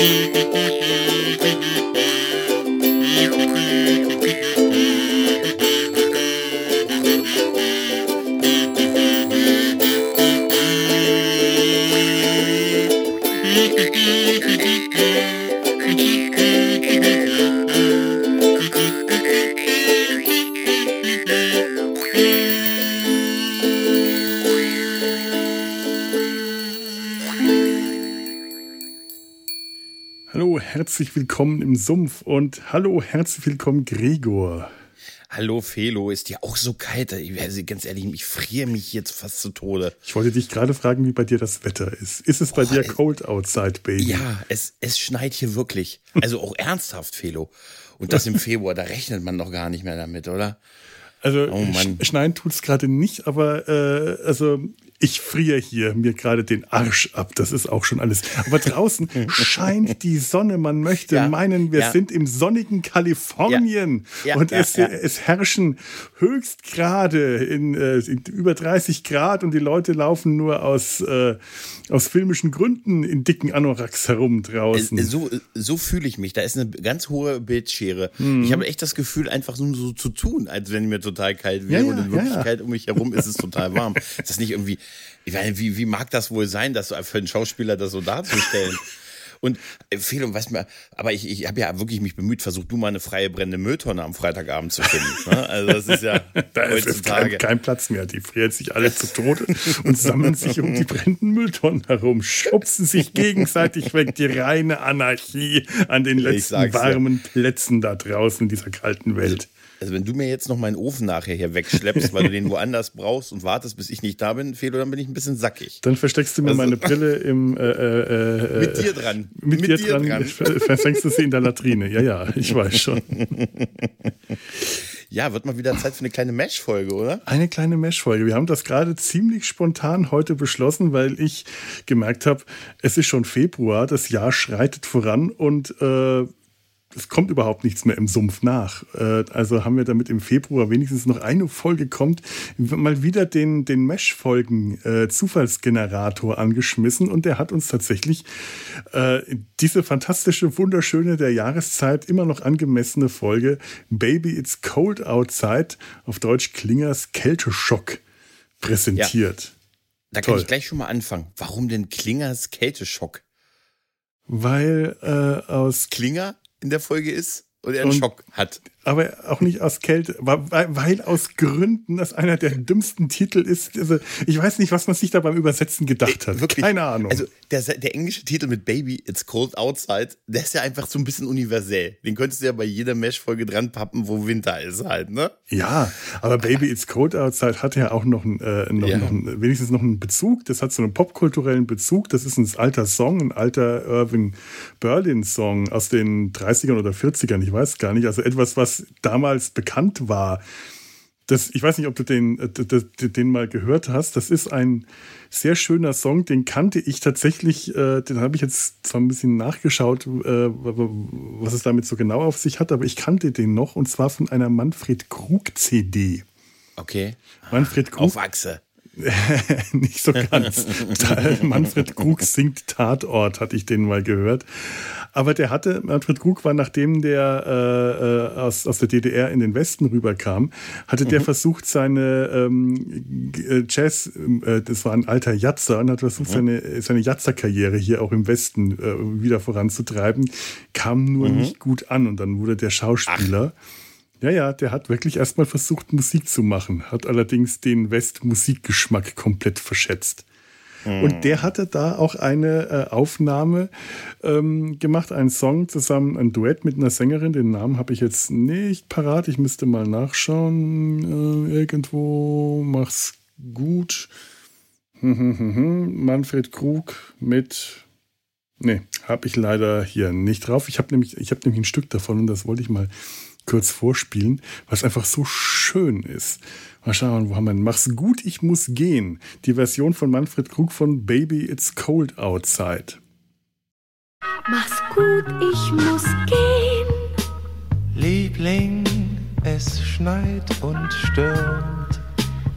Thank you. Herzlich willkommen im Sumpf und hallo, herzlich willkommen Gregor. Hallo Felo, ist dir auch so kalt? Ich, ganz ehrlich, ich friere mich jetzt fast zu Tode. Ich wollte dich gerade fragen, wie bei dir das Wetter ist. Ist es bei dir cold outside, Baby? Ja, es, es schneit hier wirklich. Also auch ernsthaft, Felo. Und das im Februar, da rechnet man doch gar nicht mehr damit, oder? Also oh schneien tut es gerade nicht, aber äh, also ich friere hier mir gerade den Arsch ab. Das ist auch schon alles. Aber draußen scheint die Sonne. Man möchte ja, meinen, wir ja. sind im sonnigen Kalifornien. Ja, und es, es herrschen Höchstgrade in, äh, in, über 30 Grad und die Leute laufen nur aus, äh, aus filmischen Gründen in dicken Anoraks herum draußen. Äh, so, so fühle ich mich. Da ist eine ganz hohe Bildschere. Mhm. Ich habe echt das Gefühl, einfach so, so zu tun, als wenn mir total kalt wäre. und in Wirklichkeit um mich herum ist es total warm. ist das nicht irgendwie ich meine, wie, wie mag das wohl sein, das so für einen Schauspieler das so darzustellen? Und Empfehlung, weißt du, aber ich, ich habe ja wirklich mich bemüht, versuch du mal eine freie brennende Mülltonne am Freitagabend zu finden. Ne? Also das ist ja da heutzutage. Ist kein, kein Platz mehr. Die frieren sich alle zu Tode und sammeln sich um die brennenden Mülltonnen herum, schubsen sich gegenseitig weg. Die reine Anarchie an den letzten warmen ja. Plätzen da draußen in dieser kalten Welt. Also wenn du mir jetzt noch meinen Ofen nachher hier wegschleppst, weil du den woanders brauchst und wartest, bis ich nicht da bin, Felo, dann bin ich ein bisschen sackig. Dann versteckst du mir also, meine Brille im äh, äh, äh, mit dir dran. Mit, mit dir, dir dran. dran. Versenkst du sie in der Latrine. Ja, ja, ich weiß schon. Ja, wird mal wieder Zeit für eine kleine Mesh-Folge, oder? Eine kleine Mesh-Folge. Wir haben das gerade ziemlich spontan heute beschlossen, weil ich gemerkt habe, es ist schon Februar, das Jahr schreitet voran und äh, es kommt überhaupt nichts mehr im Sumpf nach. Äh, also haben wir damit im Februar wenigstens noch eine Folge kommt, mal wieder den, den Mesh-Folgen-Zufallsgenerator äh, angeschmissen und der hat uns tatsächlich äh, diese fantastische, wunderschöne der Jahreszeit immer noch angemessene Folge Baby It's Cold Outside, auf Deutsch Klingers Kälteschock, präsentiert. Ja. Da kann Toll. ich gleich schon mal anfangen. Warum denn Klingers Kälteschock? Weil äh, aus Klinger in der Folge ist und er einen und, Schock hat aber auch nicht aus Kälte, weil aus Gründen das einer der dümmsten Titel ist. Also ich weiß nicht, was man sich da beim Übersetzen gedacht hat. Wirklich, Keine Ahnung. Also der, der englische Titel mit Baby, It's Cold Outside, der ist ja einfach so ein bisschen universell. Den könntest du ja bei jeder Mesh-Folge dran pappen, wo Winter ist halt, ne? Ja, aber Baby, It's Cold Outside hat ja auch noch, ein, äh, noch, ja. noch ein, wenigstens noch einen Bezug. Das hat so einen popkulturellen Bezug. Das ist ein alter Song, ein alter Irving Berlin-Song aus den 30ern oder 40ern, ich weiß gar nicht. Also etwas, was damals bekannt war. Das, ich weiß nicht, ob du den, äh, den mal gehört hast. Das ist ein sehr schöner Song, den kannte ich tatsächlich, äh, den habe ich jetzt zwar ein bisschen nachgeschaut, äh, was es damit so genau auf sich hat, aber ich kannte den noch und zwar von einer Manfred Krug CD. Okay. Manfred Krug. Auf Achse. nicht so ganz. Manfred Krug singt Tatort, hatte ich den mal gehört. Aber der hatte, Manfred Krug war, nachdem der äh, äh aus, aus der DDR in den Westen rüberkam, hatte der mhm. versucht, seine ähm, äh, Jazz, äh, das war ein alter Jatzer, und hat versucht, mhm. seine, seine Jatzer-Karriere hier auch im Westen äh, wieder voranzutreiben, kam nur mhm. nicht gut an und dann wurde der Schauspieler. Ach. Ja, ja, der hat wirklich erstmal versucht, Musik zu machen, hat allerdings den West-Musikgeschmack komplett verschätzt. Mhm. Und der hatte da auch eine äh, Aufnahme ähm, gemacht, einen Song zusammen, ein Duett mit einer Sängerin. Den Namen habe ich jetzt nicht parat. Ich müsste mal nachschauen. Äh, irgendwo, mach's gut. Manfred Krug mit. Nee, habe ich leider hier nicht drauf. Ich habe nämlich, hab nämlich ein Stück davon und das wollte ich mal kurz vorspielen, was einfach so schön ist. Mal schauen, wo haben wir denn? Mach's gut, ich muss gehen. Die Version von Manfred Krug von Baby It's Cold Outside. Mach's gut, ich muss gehen. Liebling, es schneit und stürmt.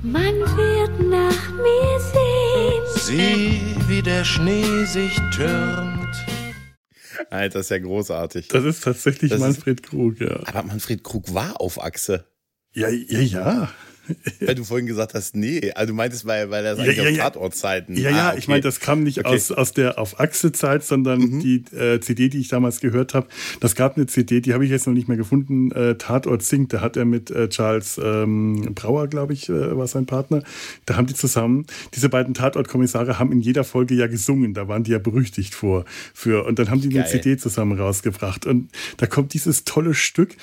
Man wird nach mir sehen. Sieh, wie der Schnee sich türmt. Alter, das ist ja großartig. Das ist tatsächlich Das ist- Manfred Krug, ja. Aber Manfred Krug war auf Achse. Ja, ja, ja. Weil du vorhin gesagt hast, nee. Also du meintest, weil, weil das Ja, eigentlich ja, auf ja. Tatortzeiten. Ja, Ah, ja, okay. ich meine, das kam nicht Okay. aus, aus der auf Achse-Zeit, sondern Mhm. die äh, CD, die ich damals gehört habe. Das gab eine CD, die habe ich jetzt noch nicht mehr gefunden. Äh, Tatort singt, da hat er mit äh, Charles ähm, Brauer, glaube ich, äh, war sein Partner. Da haben die zusammen, diese beiden Tatort-Kommissare haben in jeder Folge ja gesungen. Da waren die ja berüchtigt vor. Für, und dann haben die eine. CD zusammen rausgebracht. Und da kommt dieses tolle Stück.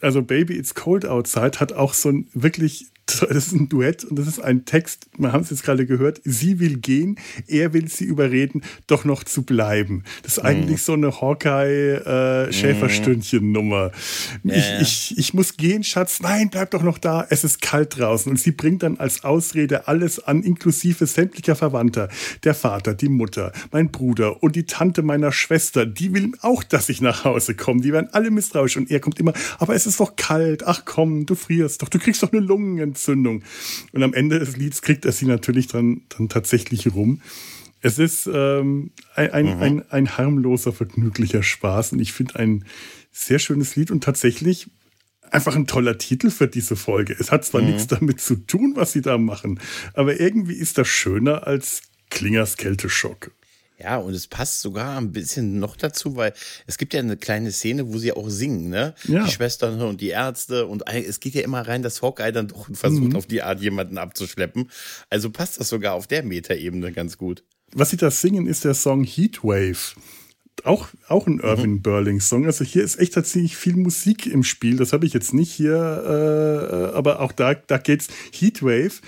Also Baby It's Cold Outside hat auch so ein wirklich das ist ein Duett und das ist ein Text, wir haben es jetzt gerade gehört, sie will gehen, er will sie überreden, doch noch zu bleiben. Das ist eigentlich so eine Hawkeye-Schäferstündchen-Nummer. Ja, ich, ja. ich, ich muss gehen, Schatz, nein, bleib doch noch da, es ist kalt draußen. Und sie bringt dann als Ausrede alles an, inklusive sämtlicher Verwandter. Der Vater, die Mutter, mein Bruder und die Tante meiner Schwester, die will auch, dass ich nach Hause komme. Die werden alle misstrauisch und er kommt immer, aber es ist doch kalt, ach komm, du frierst doch, du kriegst doch eine Lungenentzündung. Und am Ende des Lieds kriegt er sie natürlich dann, dann tatsächlich rum. Es ist ähm, ein, ein, ein, ein harmloser, vergnüglicher Spaß und ich finde ein sehr schönes Lied und tatsächlich einfach ein toller Titel für diese Folge. Es hat zwar nichts damit zu tun, was sie da machen, aber irgendwie ist das schöner als Klingers Kälteschock. Ja, und es passt sogar ein bisschen noch dazu, weil es gibt ja eine kleine Szene, wo sie auch singen, ne? Ja. Die Schwestern und die Ärzte und es geht ja immer rein, dass Hawkeye dann doch versucht, Mhm. auf die Art jemanden abzuschleppen. Also passt das sogar auf der Metaebene ganz gut. Was sie da singen, ist der Song Heatwave. Auch, auch ein Irving Berling Song. Also hier ist echt tatsächlich viel Musik im Spiel. Das habe ich jetzt nicht hier, äh, aber auch da, da geht's Heatwave.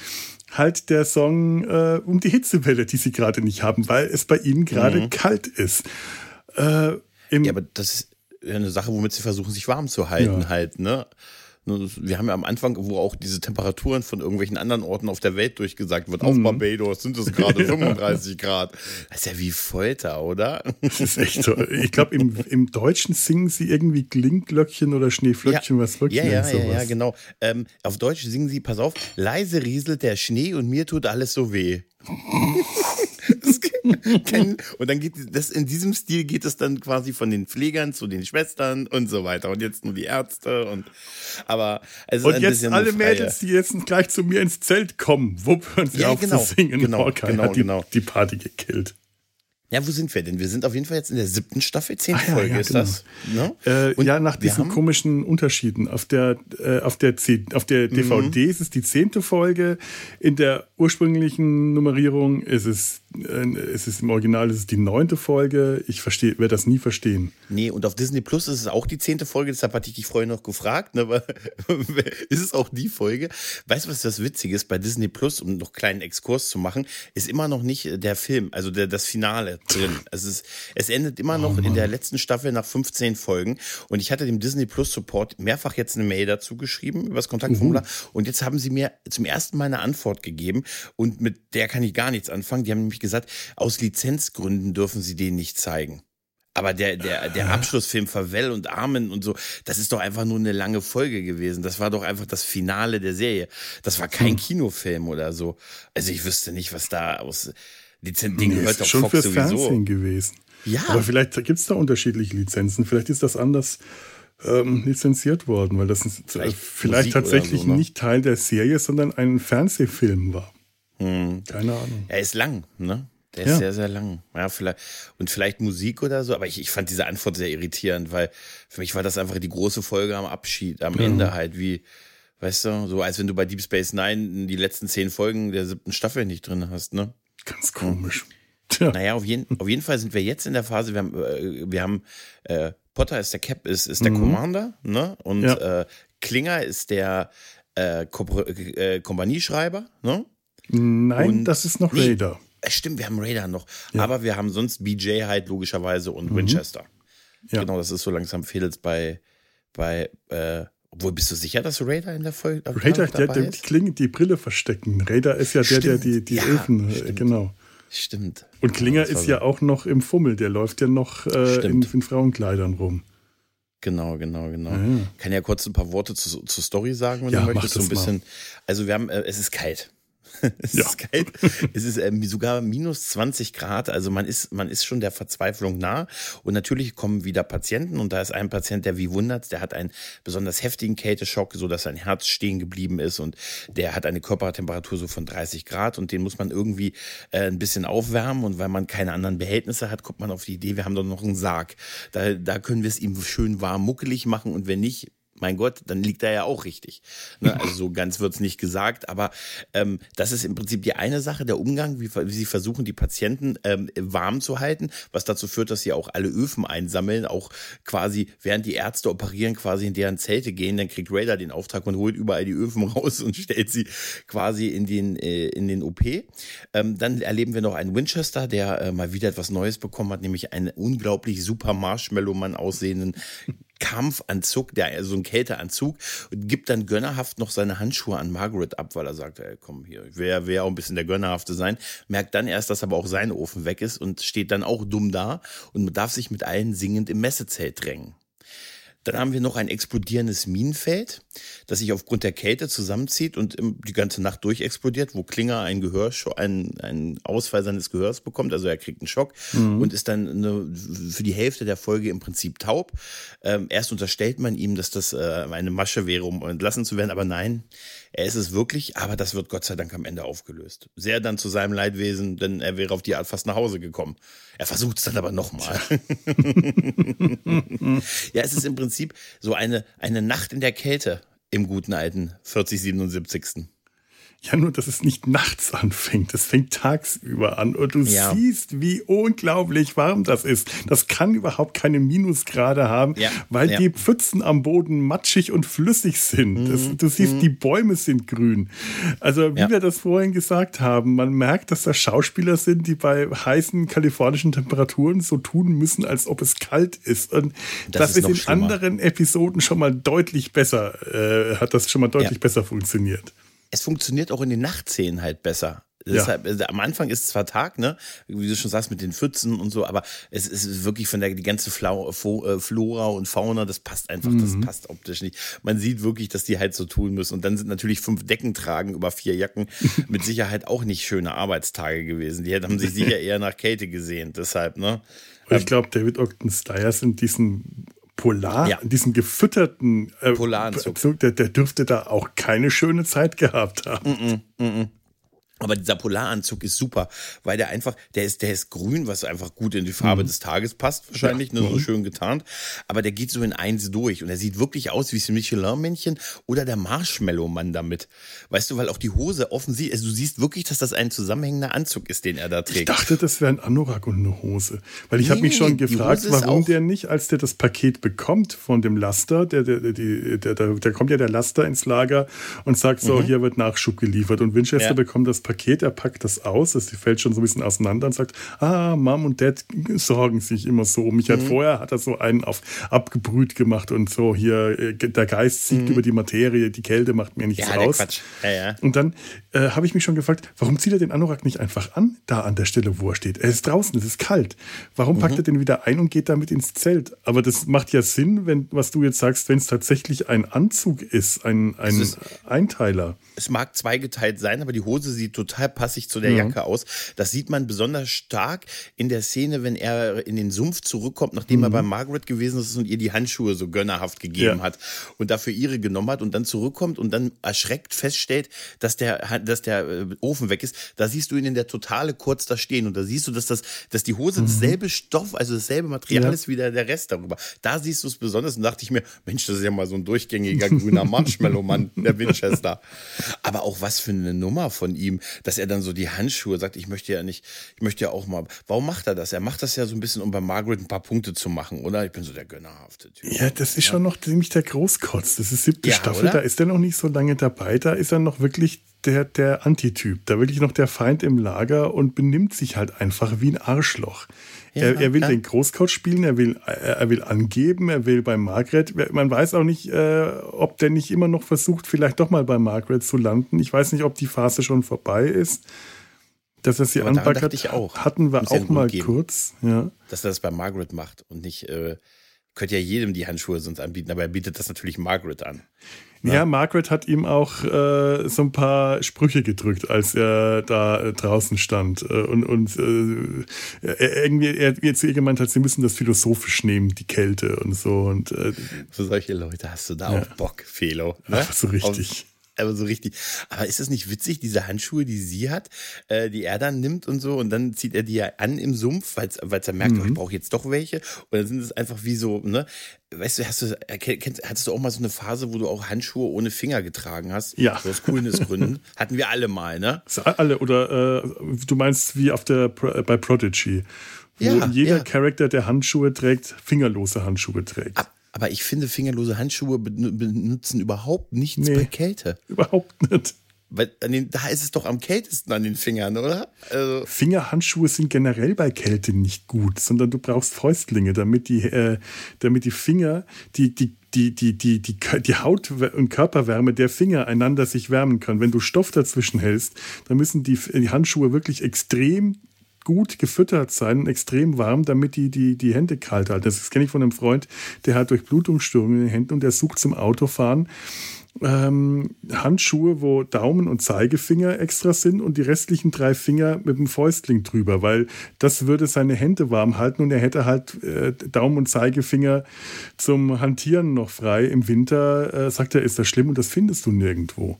Halt der Song äh, um die Hitzewelle, die sie gerade nicht haben, weil es bei ihnen gerade kalt ist. Äh, Ja, aber das ist eine Sache, womit sie versuchen, sich warm zu halten, Ja. halt, ne? Wir haben ja am Anfang, wo auch diese Temperaturen von irgendwelchen anderen Orten auf der Welt durchgesagt wird. Mhm. Auf Barbados sind es gerade 35 Grad. Das ist ja wie Folter, oder? Das ist echt so. Ich glaube, im, im Deutschen singen sie irgendwie Klingglöckchen oder Schneeflöckchen, was wirklich ja, ja, ja, sowas. ja, genau. Ähm, auf Deutsch singen sie, pass auf, leise rieselt der Schnee und mir tut alles so weh. Kann- und dann geht das in diesem Stil geht es dann quasi von den Pflegern zu den Schwestern und so weiter und jetzt nur die Ärzte und aber es ist Und ein jetzt alle Mädels, die jetzt gleich zu mir ins Zelt kommen, wupp, hören sie Ja, auf genau, zu singen. genau, Hawkeye genau, hat die, genau. die Party gekillt. Ja, wo sind wir denn? Wir sind auf jeden Fall jetzt in der siebten Staffel, zehnte Ah, ja, Folge ja, ist genau. das. Ne? Äh, Und ja, nach diesen komischen Unterschieden. Auf der, äh, auf der, C auf der Mhm. DVD ist es die zehnte Folge. In der ursprünglichen Nummerierung ist es, äh, ist es im Original ist es die neunte Folge. Ich verstehe, werde das nie verstehen. Nee, und auf Disney Plus ist es auch die zehnte Folge, deshalb hatte ich dich vorher noch gefragt, ne, weil, ist es auch die Folge? Weißt du, was das Witzige ist? Bei Disney Plus, um noch einen kleinen Exkurs zu machen, ist immer noch nicht der Film, also der, das Finale drin. Es, ist, es endet immer noch in der letzten Staffel nach 15 Folgen und ich hatte dem Disney Plus Support mehrfach jetzt eine Mail dazu geschrieben, über das Kontaktformular und jetzt haben sie mir zum ersten Mal eine Antwort gegeben und mit der kann ich gar nichts anfangen. Die haben nämlich gesagt, aus Lizenzgründen dürfen sie den nicht zeigen. Aber der, der, der Abschlussfilm Favell und Armen und so, das ist doch einfach nur eine lange Folge gewesen. Das war doch einfach das Finale der Serie. Das war kein Kinofilm oder so. Also ich wüsste nicht, was da aus Lizenz, den Nee, gehört ist doch schon Fox fürs sowieso. Fernsehen gewesen. Ja. Aber vielleicht gibt es da unterschiedliche Lizenzen. Vielleicht ist das anders ähm, lizenziert worden, weil das vielleicht, Vielleicht tatsächlich so, ne? nicht Teil der Serie, sondern ein Fernsehfilm war. Hm. Keine Ahnung. Er ist lang, ne? Der ist Ja. sehr, sehr lang. Ja, vielleicht, und vielleicht Musik oder so, aber ich, ich fand diese Antwort sehr irritierend, weil für mich war das einfach die große Folge am Abschied, am Ende halt, wie, weißt du, so als wenn du bei Deep Space Nine die letzten zehn Folgen der siebten Staffel nicht drin hast, ne? Ganz komisch. Tja. Naja, auf jeden, auf jeden Fall sind wir jetzt in der Phase, wir haben, äh, wir haben äh, Potter ist der Cap, ist, ist der Commander, ne? Und Mhm. Ja. äh, Klinger ist der äh, äh, Kompanieschreiber, ne? Nein, Und- das ist noch Nee. Raider. Äh, Stimmt, wir haben Raider noch. Aber wir haben sonst BJ halt logischerweise und Winchester. Mhm. Ja. Genau, das ist so langsam Fehls bei, bei, äh, obwohl bist du sicher, dass Raider in der Folge Raider, der, der ist? Klinge, die Brille verstecken. Raider ist ja der, der Stimmt. die, die Ja, Elfen, äh, stimmt. genau. Stimmt. Und Klinger war ist so. ja auch noch im Fummel, der läuft ja noch äh, in, in Frauenkleidern rum. Genau, genau, genau. Ja. Kann ja kurz ein paar Worte zu, zur Story sagen, wenn Ja, du möchtest. So ein das mal. bisschen. Also wir haben, äh, es ist kalt. es ja. ist kalt. Es ist ähm, sogar minus 20 Grad. Also man ist, man ist schon der Verzweiflung nah. Und natürlich kommen wieder Patienten. Und da ist ein Patient, der wie wundert, der hat einen besonders heftigen Kälteschock, so dass sein Herz stehen geblieben ist. Und der hat eine Körpertemperatur so von 30 Grad. Und den muss man irgendwie äh, ein bisschen aufwärmen. Und weil man keine anderen Behältnisse hat, kommt man auf die Idee, wir haben doch noch einen Sarg. Da, da können wir es ihm schön warm muckelig machen. Und wenn nicht, mein Gott, dann liegt er ja auch richtig. Ne? Also so ganz wird's nicht gesagt, aber ähm, das ist im Prinzip die eine Sache, der Umgang, wie, wie sie versuchen, die Patienten ähm, warm zu halten, was dazu führt, dass sie auch alle Öfen einsammeln, auch quasi, während die Ärzte operieren, quasi in deren Zelte gehen, dann kriegt Raider den Auftrag und holt überall die Öfen raus und stellt sie quasi in den, äh, in den OP. Ähm, dann erleben wir noch einen Winchester, der äh, mal wieder etwas Neues bekommen hat, nämlich einen unglaublich super Marshmallow-Mann aussehenden Kampfanzug, der so ein Kälteanzug und gibt dann gönnerhaft noch seine Handschuhe an Margaret ab, weil er sagt, ey, komm hier, ich will ja auch ein bisschen der Gönnerhafte sein. Merkt dann erst, dass aber auch sein Ofen weg ist und steht dann auch dumm da und darf sich mit allen singend im Messezelt drängen. Dann haben wir noch ein explodierendes Minenfeld, das sich aufgrund der Kälte zusammenzieht und die ganze Nacht durch explodiert, wo Klinger ein Gehör, einen, einen Ausfall seines Gehörs bekommt. Also er kriegt einen Schock mhm. und ist dann eine, für die Hälfte der Folge im Prinzip taub. Ähm, erst unterstellt man ihm, dass das äh, eine Masche wäre, um entlassen zu werden, aber nein, er ist es wirklich, aber das wird Gott sei Dank am Ende aufgelöst. Sehr dann zu seinem Leidwesen, denn er wäre auf die Art fast nach Hause gekommen. Er versucht es dann aber nochmal. ja, es ist im Prinzip so eine, eine Nacht in der Kälte im guten alten 4077. Ja, nur, dass es nicht nachts anfängt. Es fängt tagsüber an. Und du ja. siehst, wie unglaublich warm das ist. Das kann überhaupt keine Minusgrade haben, ja. weil ja. die Pfützen am Boden matschig und flüssig sind. Mhm. Das, du siehst, mhm. die Bäume sind grün. Also, wie wir das vorhin gesagt haben, man merkt, dass das Schauspieler sind, die bei heißen kalifornischen Temperaturen so tun müssen, als ob es kalt ist. Und das, das ist, ist in schlimmer. anderen Episoden schon mal deutlich besser, äh, hat das schon mal deutlich besser funktioniert es funktioniert auch in den Nachtszenen halt besser. Deshalb, also am Anfang ist es zwar Tag, ne, wie du schon sagst, mit den Pfützen und so, aber es ist wirklich von der die ganze Flau, äh, Flora und Fauna, das passt einfach, mhm. das passt optisch nicht. Man sieht wirklich, dass die halt so tun müssen. Und dann sind natürlich fünf Decken tragen über vier Jacken mit Sicherheit auch nicht schöne Arbeitstage gewesen. Die haben sich sicher eher nach Kälte gesehen. Deshalb, ne. Und ich glaube, David Ogden Stiers in diesen Polar, ja. diesen gefütterten äh, Polaranzug, der, der dürfte da auch keine schöne Zeit gehabt haben. Mm -mm, mm aber dieser Polaranzug ist super, weil der einfach, der ist, der ist grün, was einfach gut in die Farbe mhm. des Tages passt, wahrscheinlich, ja. ne, so mhm. schön getarnt. Aber der geht so in eins durch und er sieht wirklich aus wie das Michelin-Männchen oder der Marshmallow-Mann damit. Weißt du, weil auch die Hose offensichtlich, also du siehst wirklich, dass das ein zusammenhängender Anzug ist, den er da trägt. Ich dachte, das wäre ein Anorak und eine Hose. Weil ich nee, habe mich schon gefragt, warum der nicht, als der das Paket bekommt von dem Laster, der, der, der, der, der, der kommt ja der Laster ins Lager und sagt so, mhm. hier wird Nachschub geliefert und Winchester ja. bekommt das Paket, er packt das aus, das fällt schon so ein bisschen auseinander und sagt, ah, Mom und Dad sorgen sich immer so um mich. Mhm. vorher hat er so einen auf abgebrüht gemacht und so hier, äh, der Geist siegt mhm. über die Materie, die Kälte macht mir nichts ja, aus. Ja, ja. Und dann äh, habe ich mich schon gefragt, warum zieht er den Anorak nicht einfach an, da an der Stelle, wo er steht? Er ist draußen, es ist kalt. Warum packt mhm. er den wieder ein und geht damit ins Zelt? Aber das macht ja Sinn, wenn, was du jetzt sagst, wenn es tatsächlich ein Anzug ist, ein, ein ist, Einteiler. Es mag zweigeteilt sein, aber die Hose sieht total passig zu der mhm. Jacke aus. Das sieht man besonders stark in der Szene, wenn er in den Sumpf zurückkommt, nachdem mhm. er bei Margaret gewesen ist und ihr die Handschuhe so gönnerhaft gegeben ja. hat und dafür ihre genommen hat und dann zurückkommt und dann erschreckt feststellt, dass der, dass der äh, Ofen weg ist. Da siehst du ihn in der Totale kurz da stehen und da siehst du, dass das, dass die Hose mhm. dasselbe Stoff, also dasselbe Material ja. ist wie der, der Rest darüber. Da siehst du es besonders und dachte ich mir, Mensch, das ist ja mal so ein durchgängiger grüner Marshmallow-Mann, der Winchester. Aber auch was für eine Nummer von ihm, dass er dann so die Handschuhe sagt, ich möchte ja nicht, ich möchte ja auch mal. Warum macht er das? Er macht das ja so ein bisschen, um bei Margaret ein paar Punkte zu machen, oder? Ich bin so der gönnerhafte Typ. Ja, das ist ja. schon noch ziemlich der Großkotz. Das ist siebte ja, Staffel, oder? da ist er noch nicht so lange dabei. Da ist er noch wirklich der, der Antityp, da wirklich noch der Feind im Lager und benimmt sich halt einfach wie ein Arschloch. Ja, er, er, will ja. den Großcoach spielen, er will, er will angeben, er will bei Margaret. Man weiß auch nicht, äh, ob der nicht immer noch versucht, vielleicht doch mal bei Margaret zu landen. Ich weiß nicht, ob die Phase schon vorbei ist. Dass er sie auch. hatten wir auch mal geben, kurz. Ja. Dass er das bei Margaret macht und nicht äh, könnte ja jedem die Handschuhe sonst anbieten, aber er bietet das natürlich Margaret an. Ja, ja Margaret hat ihm auch äh, so ein paar Sprüche gedrückt, als er da äh, draußen stand. Äh, und und äh, er, irgendwie, er jetzt ihr gemeint hat, sie müssen das philosophisch nehmen, die Kälte und so. Und, äh, Für solche Leute hast du da ja. auch Bock, Felo. Ne? Ach, so richtig. Auf, aber so richtig. Aber ist das nicht witzig, diese Handschuhe, die sie hat, äh, die er dann nimmt und so und dann zieht er die ja an im Sumpf, weil er merkt, mhm. oh, ich brauche jetzt doch welche. Und dann sind es einfach wie so, ne? Weißt du, hast du, kennst, hattest du auch mal so eine Phase, wo du auch Handschuhe ohne Finger getragen hast? Ja. So aus Coolnessgründen. Hatten wir alle mal, ne? Alle, oder äh, du meinst wie auf der bei Prodigy. Wo ja, jeder ja. Charakter, der Handschuhe trägt, fingerlose Handschuhe trägt. Ab aber ich finde, fingerlose Handschuhe benutzen überhaupt nichts nee, bei Kälte. Überhaupt nicht. Weil den, da ist es doch am kältesten an den Fingern, oder? Also Fingerhandschuhe sind generell bei Kälte nicht gut, sondern du brauchst Fäustlinge, damit die, äh, damit die Finger, die, die, die, die, die, die, die Haut- und Körperwärme der Finger einander sich wärmen können. Wenn du Stoff dazwischen hältst, dann müssen die, die Handschuhe wirklich extrem gut gefüttert sein, extrem warm, damit die, die, die Hände kalt halten. Das kenne ich von einem Freund, der hat Durchblutungsstörungen in den Händen und der sucht zum Autofahren ähm, Handschuhe, wo Daumen und Zeigefinger extra sind und die restlichen drei Finger mit dem Fäustling drüber, weil das würde seine Hände warm halten und er hätte halt äh, Daumen und Zeigefinger zum Hantieren noch frei. Im Winter äh, sagt er, ist das schlimm und das findest du nirgendwo.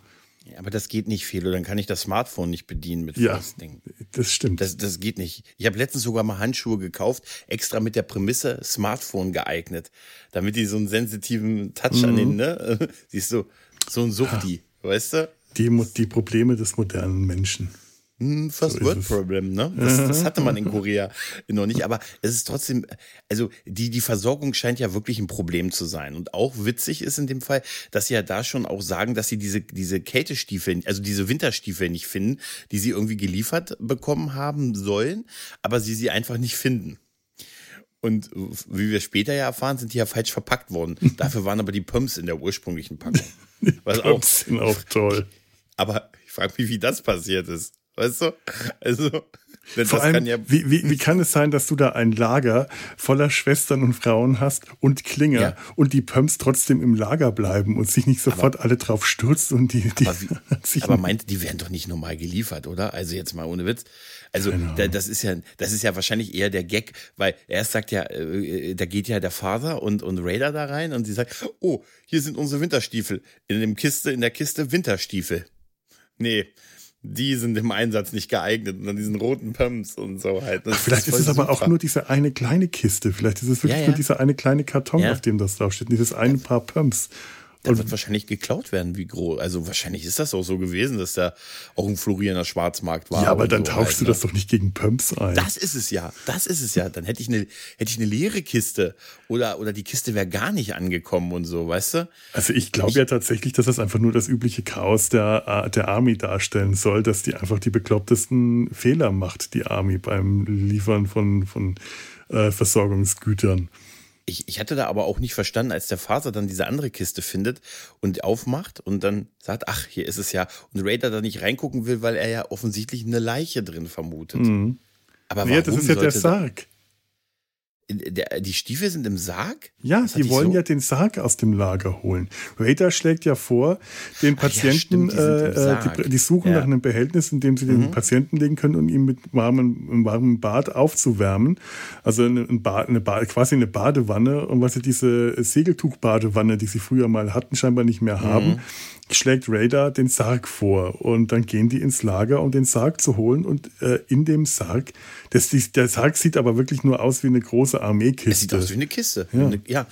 Aber das geht nicht viel, oder dann kann ich das Smartphone nicht bedienen mit ja, Fasting. Das stimmt. Das, das geht nicht. Ich habe letztens sogar mal Handschuhe gekauft, extra mit der Prämisse Smartphone geeignet, damit die so einen sensitiven Touch mhm. an den, ne? Siehst du, so ein Suchti, ja. weißt du? Die, die Probleme des modernen Menschen. Hm, First so World Problem, ne? Das, das, hatte man in Korea noch nicht, aber es ist trotzdem, also die, die Versorgung scheint ja wirklich ein Problem zu sein. Und auch witzig ist in dem Fall, dass sie ja da schon auch sagen, dass sie diese, diese Kältestiefel, also diese Winterstiefel nicht finden, die sie irgendwie geliefert bekommen haben sollen, aber sie sie einfach nicht finden. Und wie wir später ja erfahren, sind die ja falsch verpackt worden. Dafür waren aber die Pumps in der ursprünglichen Packung. Was auch, sind auch toll. Aber ich frage mich, wie das passiert ist. Weißt du? Also. Vor allem, ja wie, wie, wie kann es sein, dass du da ein Lager voller Schwestern und Frauen hast und Klinger ja. und die Pumps trotzdem im Lager bleiben und sich nicht sofort aber, alle drauf stürzen und die. die aber, wie, aber meint, die werden doch nicht normal geliefert, oder? Also jetzt mal ohne Witz. Also da, das ist ja, das ist ja wahrscheinlich eher der Gag, weil erst sagt ja, äh, da geht ja der Vater und, und Raider da rein und sie sagt, oh, hier sind unsere Winterstiefel. In dem Kiste, in der Kiste Winterstiefel. Nee, die sind im Einsatz nicht geeignet und dann diesen roten Pumps und so halt. Ach, vielleicht ist, ist es aber auch nur diese eine kleine Kiste. Vielleicht ist es wirklich ja, ja. nur dieser eine kleine Karton, ja. auf dem das draufsteht. Dieses eine Paar Pumps. Da wird wahrscheinlich geklaut werden, wie groß. Also wahrscheinlich ist das auch so gewesen, dass da auch ein florierender Schwarzmarkt war. Ja, aber dann so tauschst du ne? das doch nicht gegen Pumps ein. Das ist es ja. Das ist es ja. Dann hätte ich eine, hätte ich eine leere Kiste oder, oder die Kiste wäre gar nicht angekommen und so, weißt du? Also ich glaube ja tatsächlich, dass das einfach nur das übliche Chaos der, der Army darstellen soll, dass die einfach die beklopptesten Fehler macht, die Army beim Liefern von, von äh, Versorgungsgütern. Ich, ich hatte da aber auch nicht verstanden, als der Vater dann diese andere Kiste findet und aufmacht und dann sagt, ach, hier ist es ja. Und Raider da nicht reingucken will, weil er ja offensichtlich eine Leiche drin vermutet. Mhm. Aber nee, das ist ja der Sarg. Der, die Stiefel sind im Sarg? Ja, das die wollen so? ja den Sarg aus dem Lager holen. Raider schlägt ja vor, den Patienten, ja, stimmt, die, äh, die, die, suchen ja. nach einem Behältnis, in dem sie mhm. den Patienten legen können und ihn mit warmem, einem warmen Bad aufzuwärmen. Also eine, eine quasi eine Badewanne. Und was sie diese Segeltuchbadewanne, die sie früher mal hatten, scheinbar nicht mehr haben. Mhm schlägt Radar den Sarg vor und dann gehen die ins Lager, um den Sarg zu holen und äh, in dem Sarg, das, der Sarg sieht aber wirklich nur aus wie eine große Armeekiste. Es sieht aus wie eine Kiste. Ja. Ja.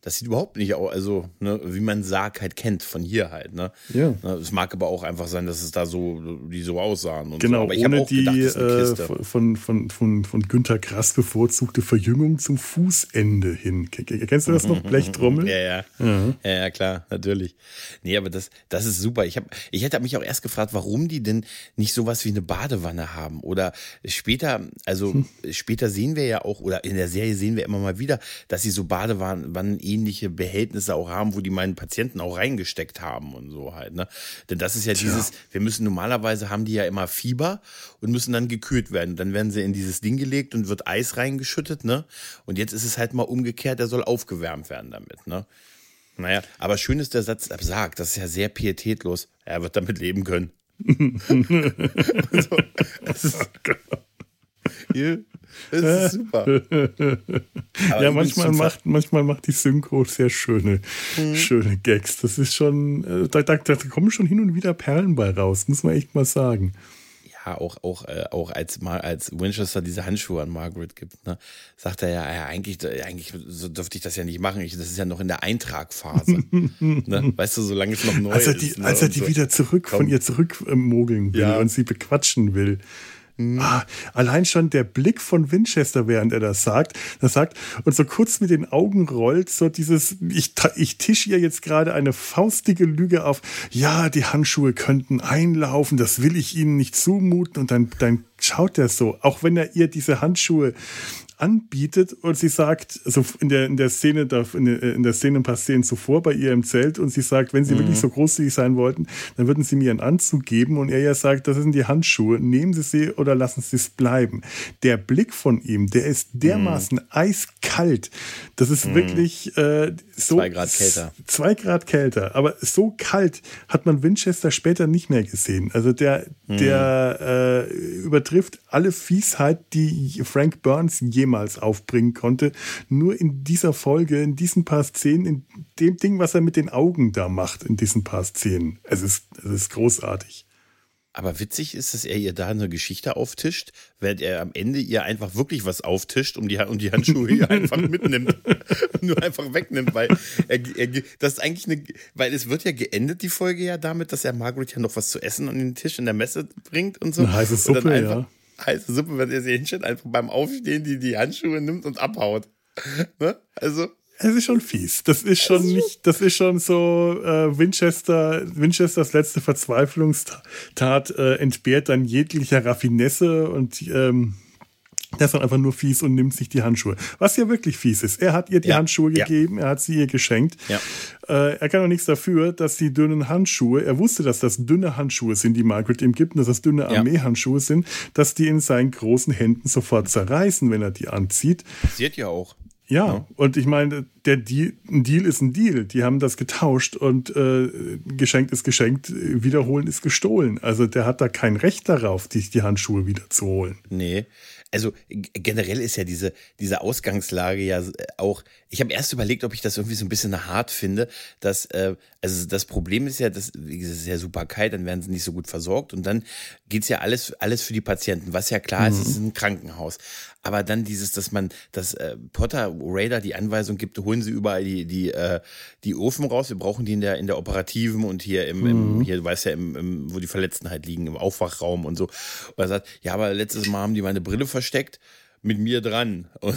Das sieht überhaupt nicht aus, also ne, wie man Sarg halt kennt von hier halt. Ne? Ja. Ne, es mag aber auch einfach sein, dass es da so, die so aussahen. Und genau, so. Aber ich ohne die gedacht, äh, von, von, von, von Günter Grass bevorzugte Verjüngung zum Fußende hin. Kennst du das noch? Blechtrommel? ja, ja. Mhm. ja, ja, klar, natürlich. Nee, aber das, das ist super. Ich, hab, ich hätte mich auch erst gefragt, warum die denn nicht sowas wie eine Badewanne haben. Oder später, also hm. später sehen wir ja auch, oder in der Serie sehen wir immer mal wieder, dass sie so Badewannen ähnliche Behältnisse auch haben, wo die meinen Patienten auch reingesteckt haben und so halt. Ne? Denn das ist ja Tja. dieses, wir müssen normalerweise haben die ja immer Fieber und müssen dann gekühlt werden. Dann werden sie in dieses Ding gelegt und wird Eis reingeschüttet, ne? Und jetzt ist es halt mal umgekehrt, der soll aufgewärmt werden damit, ne? Naja, aber schön ist der Satz, sagt, das ist ja sehr pietätlos. Er wird damit leben können. also, das ist, hier, das ist super. Ja, manchmal macht, manchmal macht die Synchro sehr schöne, mhm. schöne Gags. Das ist schon, äh, da, da, da kommen schon hin und wieder Perlen bei raus, muss man echt mal sagen auch, auch, äh, auch als, als Winchester diese Handschuhe an Margaret gibt, ne, sagt er ja, ja eigentlich, eigentlich so dürfte ich das ja nicht machen. Ich, das ist ja noch in der Eintragphase. ne? Weißt du, solange es noch neu als er die, ist. Ne? Als er die so. wieder zurück, Komm. von ihr zurückmogeln will ja. und sie bequatschen will. Mhm. Ah, allein schon der Blick von Winchester, während er das sagt, das sagt und so kurz mit den Augen rollt, so dieses, ich, ich tische ihr jetzt gerade eine faustige Lüge auf, ja, die Handschuhe könnten einlaufen, das will ich ihnen nicht zumuten und dann, dann schaut er so, auch wenn er ihr diese Handschuhe anbietet und sie sagt, also in der, in der Szene, in der, in der Szene ein paar Szenen zuvor bei ihr im Zelt und sie sagt, wenn sie mhm. wirklich so großzügig sein wollten, dann würden sie mir einen Anzug geben und er ja sagt, das sind die Handschuhe, nehmen Sie sie oder lassen Sie es bleiben. Der Blick von ihm, der ist dermaßen mhm. eiskalt, das ist mhm. wirklich äh, so. Zwei Grad kälter. Zwei Grad kälter, aber so kalt hat man Winchester später nicht mehr gesehen. Also der, der mhm. äh, übertrifft alle Fiesheit, die Frank Burns jemals jemals aufbringen konnte. Nur in dieser Folge, in diesen paar Szenen, in dem Ding, was er mit den Augen da macht, in diesen paar Szenen. Es ist, es ist großartig. Aber witzig ist, dass er ihr da eine Geschichte auftischt, während er am Ende ihr einfach wirklich was auftischt und die, und die Handschuhe hier einfach mitnimmt. Nur einfach wegnimmt, weil er, er, das ist eigentlich eine, weil es wird ja geendet, die Folge ja damit, dass er Margaret ja noch was zu essen an den Tisch in der Messe bringt und so. Eine heiße Suppe, einfach, ja heiße Suppe, wenn er sie hinstellt, einfach beim Aufstehen die, die Handschuhe nimmt und abhaut. Ne? Also. Es ist schon fies. Das ist schon nicht, das ist schon so äh, Winchester, Winchesters letzte Verzweiflungstat äh, entbehrt dann jeglicher Raffinesse und ähm, der ist dann einfach nur fies und nimmt sich die Handschuhe. Was ja wirklich fies ist. Er hat ihr die ja, Handschuhe ja. gegeben, er hat sie ihr geschenkt. Ja. Äh, er kann auch nichts dafür, dass die dünnen Handschuhe, er wusste, dass das dünne Handschuhe sind, die Margaret ihm gibt, und dass das dünne Armeehandschuhe sind, dass die in seinen großen Händen sofort zerreißen, wenn er die anzieht. Passiert ja auch. Ja, ja, und ich meine, der Deal, ein Deal ist ein Deal. Die haben das getauscht und äh, geschenkt ist geschenkt, wiederholen ist gestohlen. Also der hat da kein Recht darauf, sich die Handschuhe wieder zu holen. Nee also generell ist ja diese, diese Ausgangslage ja äh, auch, ich habe erst überlegt, ob ich das irgendwie so ein bisschen hart finde, dass, äh, also das Problem ist ja, das, es ist ja super kalt, dann werden sie nicht so gut versorgt und dann geht's ja alles, alles für die Patienten, was ja klar mhm. ist, es ist ein Krankenhaus. Aber dann dieses, dass man, dass äh, Potter Raider die Anweisung gibt, holen sie überall die, die, äh, die Ofen raus, wir brauchen die in der, in der operativen und hier im, im mhm. hier, du weißt ja, im, im, wo die Verletzten halt liegen, im Aufwachraum und so. Und er sagt, ja, aber letztes Mal haben die meine Brille versteckt mit mir dran. Und,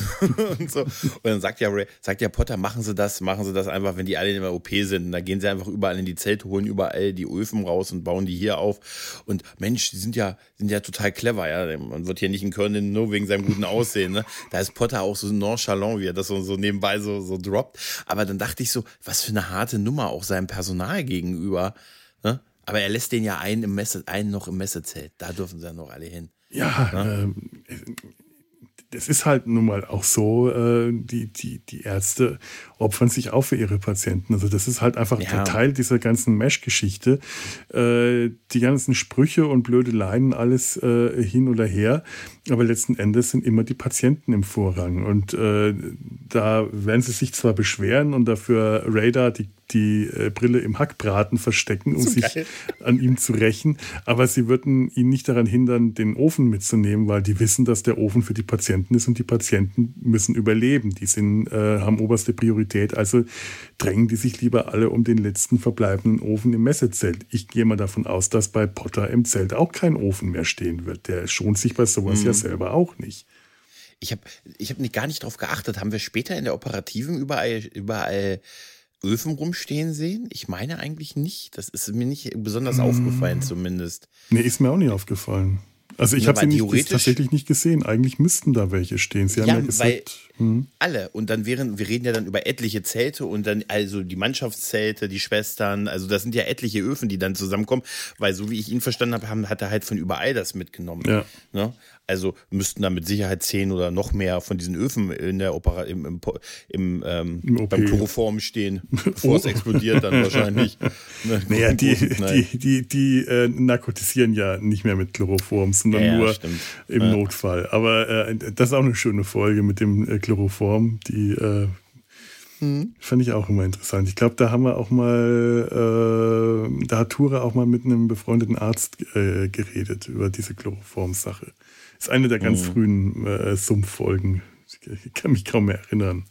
und, so. und dann sagt ja, Ray, sagt ja Potter, machen Sie das, machen Sie das einfach, wenn die alle in der OP sind. Da gehen sie einfach überall in die Zelte, holen überall die Öfen raus und bauen die hier auf. Und Mensch, die sind ja, sind ja total clever, ja. Man wird hier nicht in Köln nur wegen seinem guten Aussehen, ne? Da ist Potter auch so nonchalant, wie er das so, so nebenbei so, so droppt. Aber dann dachte ich so, was für eine harte Nummer auch seinem Personal gegenüber, ne? Aber er lässt den ja einen im Messe, einen noch im Messezelt. Da dürfen sie ja noch alle hin. Ja, ähm, das ist halt nun mal auch so, äh, die, die, die Ärzte opfern sich auch für ihre Patienten. Also das ist halt einfach ja. Teil dieser ganzen Mesh-Geschichte. Äh, die ganzen Sprüche und blöde Leiden, alles äh, hin oder her. Aber letzten Endes sind immer die Patienten im Vorrang. Und äh, da werden sie sich zwar beschweren und dafür Radar die die äh, Brille im Hackbraten verstecken, um so sich an ihm zu rächen. Aber sie würden ihn nicht daran hindern, den Ofen mitzunehmen, weil die wissen, dass der Ofen für die Patienten ist und die Patienten müssen überleben. Die sind, äh, haben oberste Priorität. Also drängen die sich lieber alle um den letzten verbleibenden Ofen im Messezelt. Ich gehe mal davon aus, dass bei Potter im Zelt auch kein Ofen mehr stehen wird. Der schont sich bei sowas mhm. ja selber auch nicht. Ich habe ich hab nicht, gar nicht drauf geachtet. Haben wir später in der Operativen überall, überall Öfen rumstehen sehen? Ich meine eigentlich nicht. Das ist mir nicht besonders mmh. aufgefallen, zumindest. Nee, ist mir auch nicht aufgefallen. Also ich habe sie nicht, tatsächlich nicht gesehen. Eigentlich müssten da welche stehen. Sie haben Ja, ja gesagt, hm, Alle. Und dann wären, wir reden ja dann über etliche Zelte und dann also die Mannschaftszelte, die Schwestern, also das sind ja etliche Öfen, die dann zusammenkommen, weil so wie ich ihn verstanden habe, haben, hat er halt von überall das mitgenommen. Ja. Ne? Also müssten da mit Sicherheit zehn oder noch mehr von diesen Öfen in der Opera, im, im, im, ähm, OP. beim Chloroform stehen, bevor es explodiert dann wahrscheinlich. Ne? naja, die, die, die, die äh, narkotisieren ja nicht mehr mit Chloroform, sondern Ja, ja, nur stimmt. im Ja. Notfall. Aber äh, das ist auch eine schöne Folge mit dem äh, Chloroform. Die äh, Mhm. fand ich auch immer interessant. Ich glaube, da haben wir auch mal, äh, da hat Tura auch mal mit einem befreundeten Arzt äh, geredet über diese Chloroform-Sache. Ist eine der Mhm. ganz frühen äh, Sumpffolgen. Ich kann mich kaum mehr erinnern.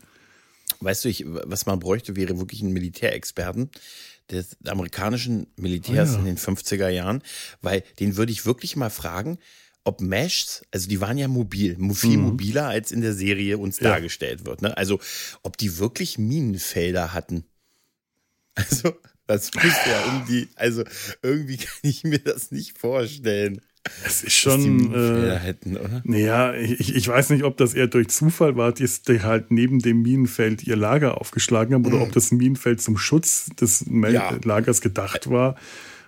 Weißt du, ich, was man bräuchte, wäre wirklich ein Militärexperten des amerikanischen Militärs Oh ja. in den 50er Jahren, weil den würde ich wirklich mal fragen, ob Meshs, also die waren ja mobil, mo- viel mobiler als in der Serie uns Mhm. Ja. dargestellt wird. Ne? Also ob die wirklich Minenfelder hatten. Also das müsste ja irgendwie, also irgendwie kann ich mir das nicht vorstellen. Es ist schon. Äh, hätten, oder? naja, ich, ich weiß nicht, ob das eher durch Zufall war, dass die halt neben dem Minenfeld ihr Lager aufgeschlagen haben oder ob das Minenfeld zum Schutz des Mhm. Ja. Lagers gedacht war.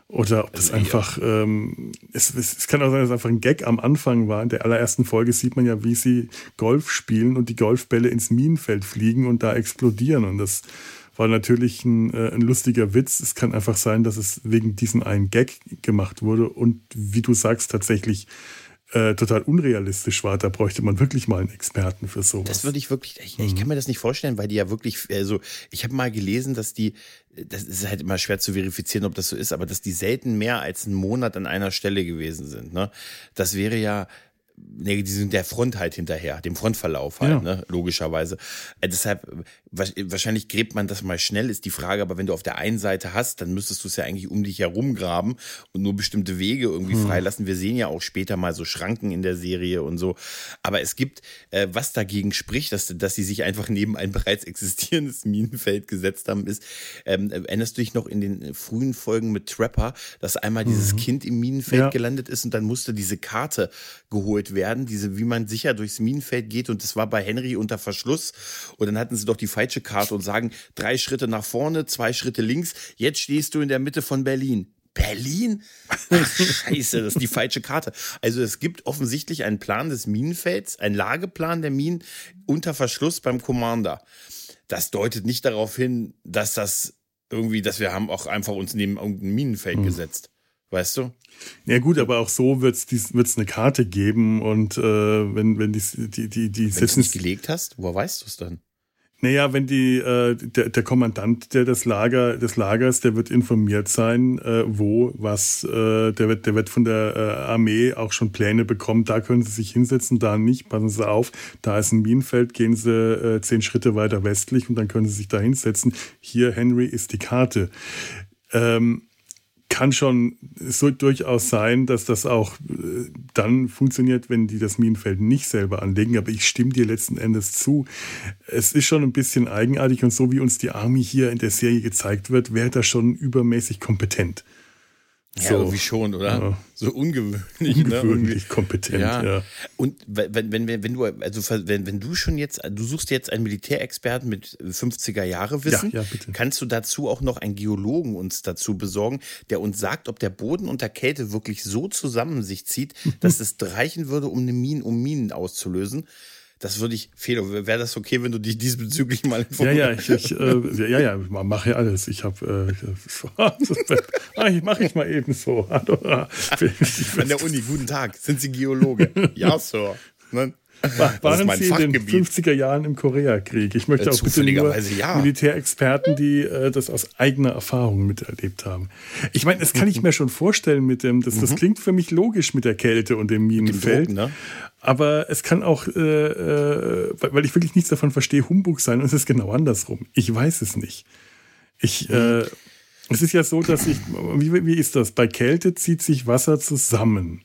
Oder ob das Also, einfach, ähm, es, es, es kann auch sein, dass es einfach ein Gag am Anfang war. In der allerersten Folge sieht man ja, wie sie Golf spielen und die Golfbälle ins Minenfeld fliegen und da explodieren. Und das war natürlich ein, äh, ein lustiger Witz. Es kann einfach sein, dass es wegen diesem einen Gag gemacht wurde und wie du sagst, tatsächlich äh, total unrealistisch war. Da bräuchte man wirklich mal einen Experten für sowas. Das würde ich wirklich, ich, Mhm. ich kann mir das nicht vorstellen, weil die ja wirklich, also ich habe mal gelesen, dass die, das ist halt immer schwer zu verifizieren, ob das so ist, aber dass die selten mehr als einen Monat an einer Stelle gewesen sind. Ne? Das wäre ja, nee, die sind der Front halt hinterher, dem Frontverlauf halt, Ja. ne? logischerweise. Äh, deshalb, wa- wahrscheinlich gräbt man das mal schnell, ist die Frage, aber wenn du auf der einen Seite hast, dann müsstest du es ja eigentlich um dich herum graben und nur bestimmte Wege irgendwie Hm. freilassen. Wir sehen ja auch später mal so Schranken in der Serie und so. Aber es gibt, äh, was dagegen spricht, dass, dass sie sich einfach neben ein bereits existierendes Minenfeld gesetzt haben, ist, ähm, erinnerst du dich noch in den frühen Folgen mit Trapper, dass einmal dieses Kind im Minenfeld Ja. gelandet ist und dann musste diese Karte geholt werden, diese, wie man sicher durchs Minenfeld geht und das war bei Henry unter Verschluss und dann hatten sie doch die falsche Karte und sagen, drei Schritte nach vorne, zwei Schritte links, jetzt stehst du in der Mitte von Berlin. Berlin? Ach, scheiße, das ist die falsche Karte. Also es gibt offensichtlich einen Plan des Minenfelds, einen Lageplan der Minen unter Verschluss beim Commander. Das deutet nicht darauf hin, dass das irgendwie, dass wir haben auch einfach uns neben irgendein Minenfeld gesetzt. Weißt du? Ja gut, aber auch so wird es eine Karte geben und äh, wenn, wenn die, die, die, die Wenn du es nicht gelegt hast, woher weißt du es dann? Naja, wenn die, äh, der, der Kommandant der des, Lager, des Lagers, der wird informiert sein, äh, wo, was, äh, der, wird, der wird von der äh, Armee auch schon Pläne bekommen, da können sie sich hinsetzen, da nicht, passen sie auf, da ist ein Minenfeld, gehen sie äh, zehn Schritte weiter westlich und dann können sie sich da hinsetzen. Hier, Henry, ist die Karte. Ähm, kann schon so durchaus sein, dass das auch äh, dann funktioniert, wenn die das Minenfeld nicht selber anlegen. Aber ich stimme dir letzten Endes zu. Es ist schon ein bisschen eigenartig und so wie uns die Army hier in der Serie gezeigt wird, wäre das schon übermäßig kompetent. Ja, So. irgendwie schon, oder? Ja. So ungewöhnlich. Ne? Ungewöhnlich Irgendwie. kompetent, Ja. ja. Und wenn, wenn, wenn, du, also wenn, wenn du schon jetzt, du suchst jetzt einen Militärexperten mit 50er Jahre Wissen, Ja, ja, bitte. kannst du dazu auch noch einen Geologen uns dazu besorgen, der uns sagt, ob der Boden unter Kälte wirklich so zusammen sich zieht, dass es reichen würde, um eine Mine, um Minen auszulösen. Das würde ich, Felo, wäre das okay, wenn du dich diesbezüglich mal Ja, informierst? ja, ich, ich, äh, ja, ja, mache ja alles. Ich habe, äh, ah, ich mache ich mal eben so. An der Uni, guten Tag, sind Sie Geologe? ja, Sir. Ne? Waren Sie in den Fachgebiet. 50er Jahren im Koreakrieg? Ich möchte Äh, auch bitte nur ja. Militärexperten, die äh, das aus eigener Erfahrung miterlebt haben. Ich meine, das kann ich mir schon vorstellen mit dem, das, das klingt für mich logisch mit der Kälte und dem Minenfeld. Druck, ne? Aber es kann auch, äh, äh, weil ich wirklich nichts davon verstehe, Humbug sein und es ist genau andersrum. Ich weiß es nicht. Ich, äh, es ist ja so, dass ich, wie, wie ist das? Bei Kälte zieht sich Wasser zusammen.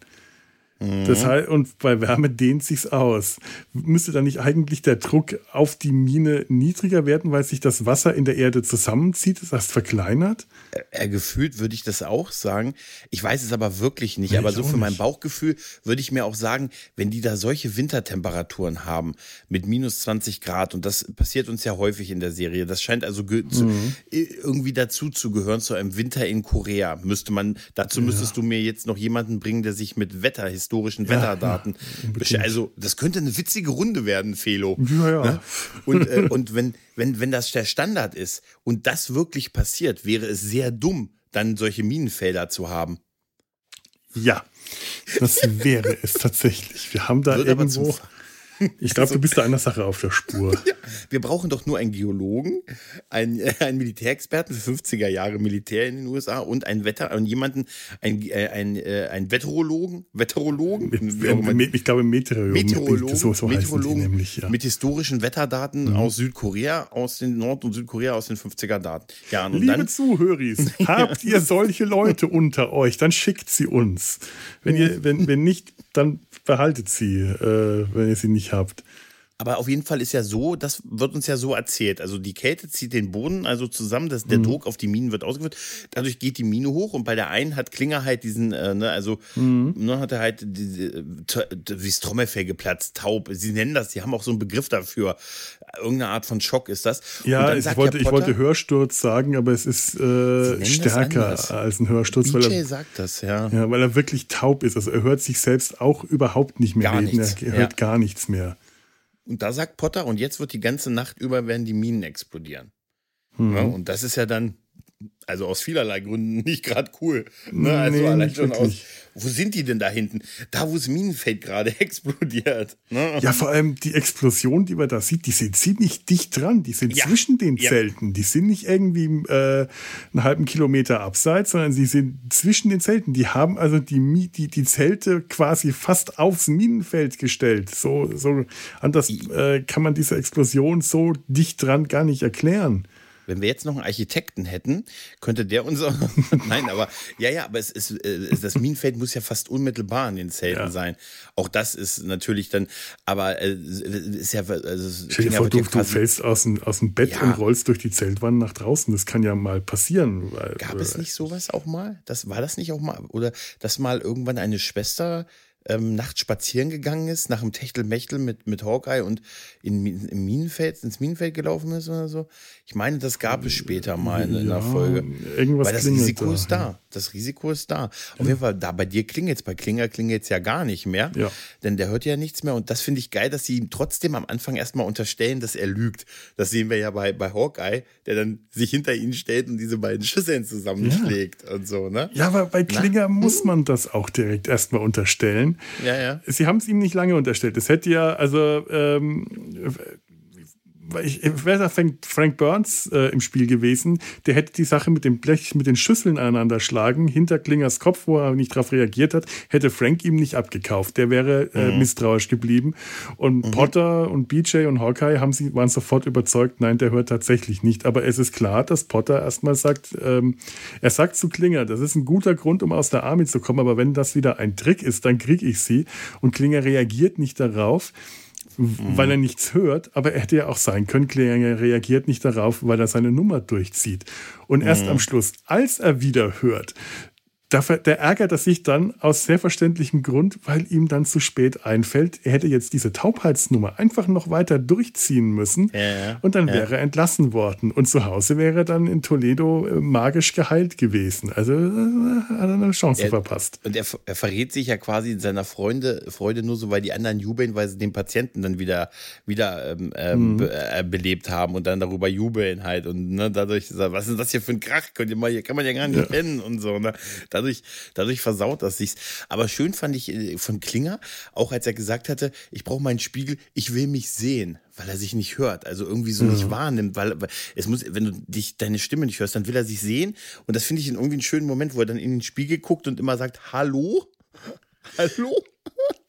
Das heißt, und bei Wärme dehnt sich's aus. Müsste dann nicht eigentlich der Druck auf die Mine niedriger werden, weil sich das Wasser in der Erde zusammenzieht, das heißt verkleinert? Äh, gefühlt würde ich das auch sagen. Ich weiß es aber wirklich nicht. Nee, aber so für mein nicht. Bauchgefühl würde ich mir auch sagen, wenn die da solche Wintertemperaturen haben mit minus 20 Grad und das passiert uns ja häufig in der Serie. Das scheint also zu, Mhm. irgendwie dazu zu gehören zu einem Winter in Korea. Müsste man, dazu müsstest du mir jetzt noch jemanden bringen, der sich mit Wetter, historischen Wetterdaten beschäftigt. Also das könnte eine witzige Runde werden, Felo. Ja, ja. Ne? Und, äh, und wenn, wenn, wenn das der Standard ist und das wirklich passiert, wäre es sehr dumm, dann solche Minenfelder zu haben. Ja, das wäre es tatsächlich. Wir haben da Wird irgendwo. Ich glaube, du bist da einer Sache auf der Spur. Wir brauchen doch nur einen Geologen, einen, äh, einen Militärexperten für 50er Jahre Militär in den USA und einen Wetter und jemanden, ein, äh, ein, äh, ein Wetterologen, Wetterologen, immer. Ich glaube, Meteorologen. Meteorologen, so, so Meteorologen nämlich, ja. Mhm. mit historischen Wetterdaten aus Südkorea, aus den Nord- und Südkorea aus den 50er Daten. Ja, Liebe dann Zuhöris, habt ihr solche Leute unter euch, dann schickt sie uns. Wenn, ihr, wenn, wenn nicht, dann behaltet sie, äh, wenn ihr sie nicht habt. Aber auf jeden Fall ist ja so, das wird uns ja so erzählt. Also die Kälte zieht den Boden also zusammen, dass Mhm. der Druck auf die Minen wird ausgeführt. Dadurch geht die Mine hoch und bei der einen hat Klinger halt diesen, äh, ne, also Mhm. ne, hat er halt diese, äh, wie das Trommelfell geplatzt, taub. Sie nennen das, die haben auch so einen Begriff dafür. Irgendeine Art von Schock ist das. Ja, ich wollte, ja ich Potter- wollte Hörsturz sagen, aber es ist äh, stärker als ein Hörsturz, weil BJ er, sagt das, ja. ja, weil er wirklich taub ist. Also er hört sich selbst auch überhaupt nicht mehr Gar reden. nichts, Er hört ja. gar nichts mehr. Und da sagt Potter, und jetzt wird die ganze Nacht über werden die Minen explodieren. Mhm. Ja, und das ist ja dann, also aus vielerlei Gründen nicht gerade cool. Ne? Also Nee, allein schon aus, wo sind die denn da hinten? Da, wo das Minenfeld gerade explodiert. Ne? Ja, vor allem die Explosion, die man da sieht, die sind ziemlich dicht dran. Die sind Ja. zwischen den Ja. Zelten. Die sind nicht irgendwie äh, einen halben Kilometer abseits, sondern sie sind zwischen den Zelten. Die haben also die, die, die Zelte quasi fast aufs Minenfeld gestellt. So, so anders äh, kann man diese Explosion so dicht dran gar nicht erklären. Wenn wir jetzt noch einen Architekten hätten, könnte der uns auch. Nein, aber ja, ja, aber es ist, äh, das Minenfeld muss ja fast unmittelbar in den Zelten Ja. sein. Auch das ist natürlich dann, aber äh, ist ja. Also, Stell dir vor, du, du fällst aus dem, aus dem Bett Ja. und rollst durch die Zeltwand nach draußen. Das kann ja mal passieren. Weil, Gab es nicht sowas auch mal? Das war das nicht auch mal? Oder dass mal irgendwann eine Schwester ähm, nachts spazieren gegangen ist, nach dem Techtelmechtel mit, mit Hawkeye und in, im Minenfeld, ins Minenfeld gelaufen ist oder so? Ich meine, das gab es später mal in, in Ja, einer Folge. irgendwas Weil das Risiko da, ist da. Das Risiko ist da. Auf jeden Fall, da bei dir klingelt es, bei Klinger klingelt es ja gar nicht mehr. Ja. Denn der hört ja nichts mehr. Und das finde ich geil, dass sie ihm trotzdem am Anfang erstmal unterstellen, dass er lügt. Das sehen wir ja bei, bei Hawkeye, der dann sich hinter ihn stellt und diese beiden Schüsseln zusammenschlägt und so, ne? Ja, aber bei Klinger muss man das auch direkt erstmal unterstellen. Ja, ja. Sie haben es ihm nicht lange unterstellt. Es hätte ja, also, ähm, ich, wäre da Frank, Frank Burns äh, im Spiel gewesen, der hätte die Sache mit dem Blech, mit den Schüsseln aneinander schlagen, hinter Klingers Kopf, wo er nicht darauf reagiert hat, hätte Frank ihm nicht abgekauft. Der wäre äh, Mhm. misstrauisch geblieben. Und Potter und BJ und Hawkeye haben sie, waren sofort überzeugt, nein, der hört tatsächlich nicht. Aber es ist klar, dass Potter erstmal sagt, ähm, er sagt zu Klinger, das ist ein guter Grund, um aus der Army zu kommen, aber wenn das wieder ein Trick ist, dann krieg ich sie. Und Klinger reagiert nicht darauf weil er nichts hört, aber er hätte ja auch sein können, Klinger reagiert nicht darauf, weil er seine Nummer durchzieht. Und erst am Schluss, als er wieder hört, der ärgert er sich dann aus sehr verständlichem Grund, weil ihm dann zu spät einfällt, er hätte jetzt diese Taubheitsnummer einfach noch weiter durchziehen müssen Ja, ja, und dann wäre er entlassen worden. Und zu Hause wäre er dann in Toledo äh, magisch geheilt gewesen. Also äh, hat er eine Chance Er- verpasst. Und er, er verrät sich ja quasi in seiner Freunde, Freude nur so, weil die anderen jubeln, weil sie den Patienten dann wieder, wieder ähm, ähm, Mhm. be, äh, belebt haben und dann darüber jubeln halt. Und ne, dadurch, was ist das hier für ein Krach? Könnt ihr mal, hier kann man ja gar nicht pennen und so. Ne? Dadurch, dadurch versaut das sich. Aber schön fand ich äh, von Klinger, auch als er gesagt hatte, ich brauche meinen Spiegel, ich will mich sehen weil er sich nicht hört, also irgendwie so nicht wahrnimmt, weil, weil es muss, wenn du dich deine Stimme nicht hörst, dann will er sich sehen. Und das finde ich irgendwie einen schönen Moment, wo er dann in den Spiegel guckt und immer sagt, hallo, hallo.